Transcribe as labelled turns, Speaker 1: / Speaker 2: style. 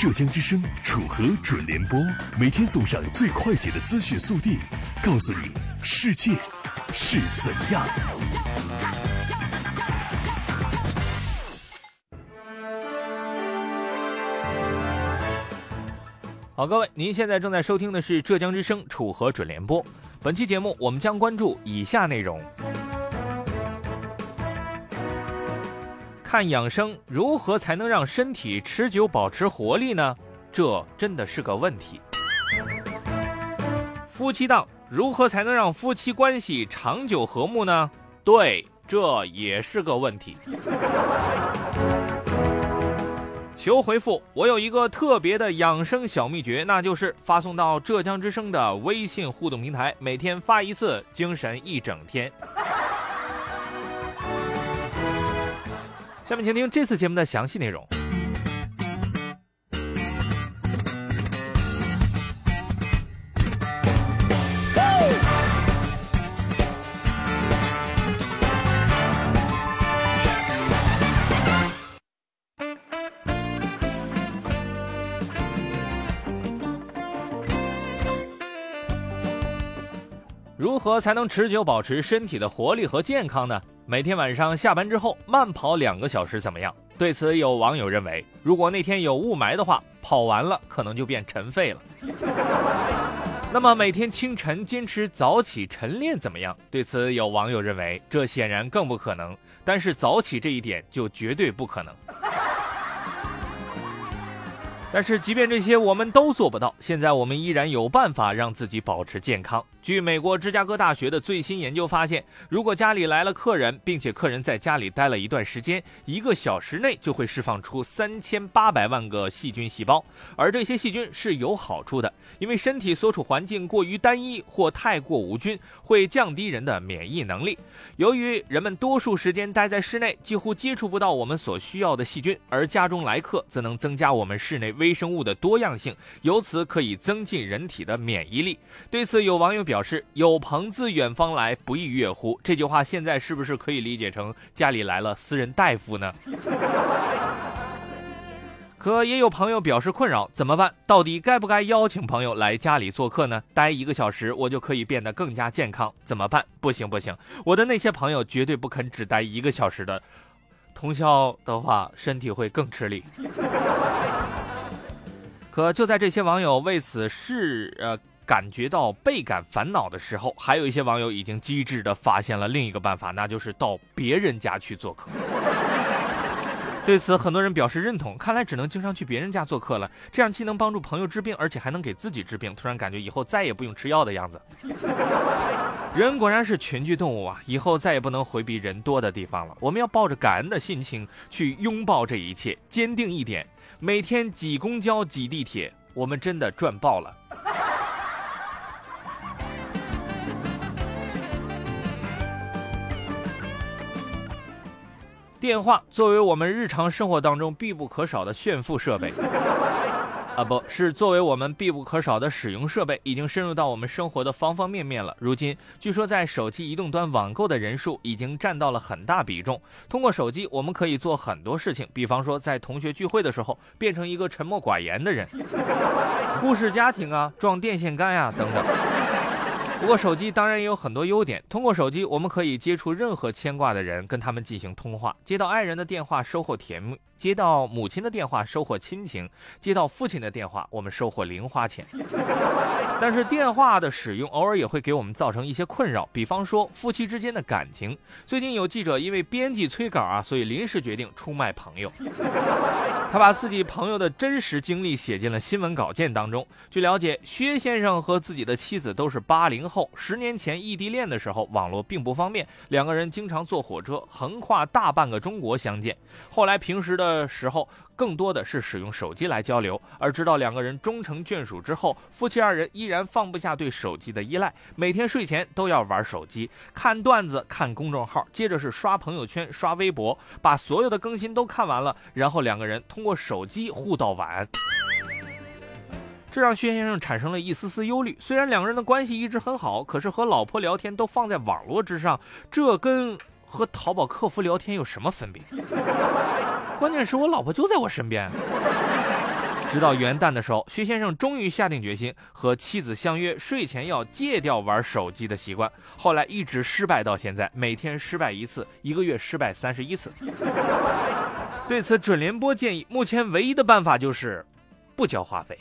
Speaker 1: 浙江之声楚河准联播，每天送上最快捷的资讯速递，告诉你世界是怎样。
Speaker 2: 好，各位，您现在正在收听的是浙江之声楚河准联播。本期节目我们将关注以下内容：看养生如何才能让身体持久保持活力呢？这真的是个问题。夫妻档如何才能让夫妻关系长久和睦呢？对，这也是个问题。求回复，我有一个特别的养生小秘诀，那就是发送到浙江之声的微信互动平台，每天发一次，精神一整天。下面请听这次节目的详细内容。如何才能持久保持身体的活力和健康呢？每天晚上下班之后慢跑两个小时怎么样？对此，有网友认为，如果那天有雾霾的话，跑完了可能就变尘肺了。那么每天清晨坚持早起晨练怎么样？对此，有网友认为，这显然更不可能。但是早起这一点就绝对不可能。但是，即便这些我们都做不到，现在我们依然有办法让自己保持健康。据美国芝加哥大学的最新研究发现，如果家里来了客人，并且客人在家里待了一段时间，一个小时内就会释放出三千八百万个细菌细胞，而这些细菌是有好处的，因为身体所处环境过于单一或太过无菌，会降低人的免疫能力。由于人们多数时间待在室内，几乎接触不到我们所需要的细菌，而家中来客则能增加我们室内微生物的多样性，由此可以增进人体的免疫力。对此，有网友表示：“有朋自远方来，不亦乐乎？”这句话现在是不是可以理解成家里来了私人大夫呢？可也有朋友表示困扰，怎么办？到底该不该邀请朋友来家里做客呢？待一个小时，我就可以变得更加健康，怎么办？不行不行，我的那些朋友绝对不肯只待一个小时的，通宵的话，身体会更吃力。可就在这些网友为此事呃感觉到倍感烦恼的时候，还有一些网友已经机智的发现了另一个办法，那就是到别人家去做客。对此，很多人表示认同。看来只能经常去别人家做客了，这样既能帮助朋友治病，而且还能给自己治病。突然感觉以后再也不用吃药的样子。人果然是群居动物啊！以后再也不能回避人多的地方了。我们要抱着感恩的心情去拥抱这一切，坚定一点。每天挤公交、挤地铁，我们真的赚爆了。电话作为我们日常生活当中必不可少的炫富设备，啊，不是作为我们必不可少的使用设备，已经深入到我们生活的方方面面了。如今，据说在手机移动端网购的人数已经占到了很大比重。通过手机，我们可以做很多事情，比方说在同学聚会的时候变成一个沉默寡言的人，忽视家庭啊，撞电线杆呀等等。不过手机当然也有很多优点。通过手机，我们可以接触任何牵挂的人，跟他们进行通话；接到爱人的电话，收获甜蜜；接到母亲的电话，收获亲情；接到父亲的电话，我们收获零花钱。但是电话的使用偶尔也会给我们造成一些困扰，比方说夫妻之间的感情。最近有记者因为编辑催稿啊，所以临时决定出卖朋友。他把自己朋友的真实经历写进了新闻稿件当中。据了解，薛先生和自己的妻子都是八零后，十年前异地恋的时候，网络并不方便，两个人经常坐火车横跨大半个中国相见。后来平时的时候，更多的是使用手机来交流。而直到两个人终成眷属之后，夫妻二人依然放不下对手机的依赖，每天睡前都要玩手机，看段子，看公众号，接着是刷朋友圈、刷微博，把所有的更新都看完了，然后两个人通过手机互道晚安。这让薛先生产生了一丝丝忧虑。虽然两个人的关系一直很好，可是和老婆聊天都放在网络之上，这跟和淘宝客服聊天有什么分别？关键是我老婆就在我身边。直到元旦的时候，薛先生终于下定决心和妻子相约睡前要戒掉玩手机的习惯。后来一直失败到现在，每天失败一次，一个月失败三十一次。对此，准联播建议，目前唯一的办法就是不交话费。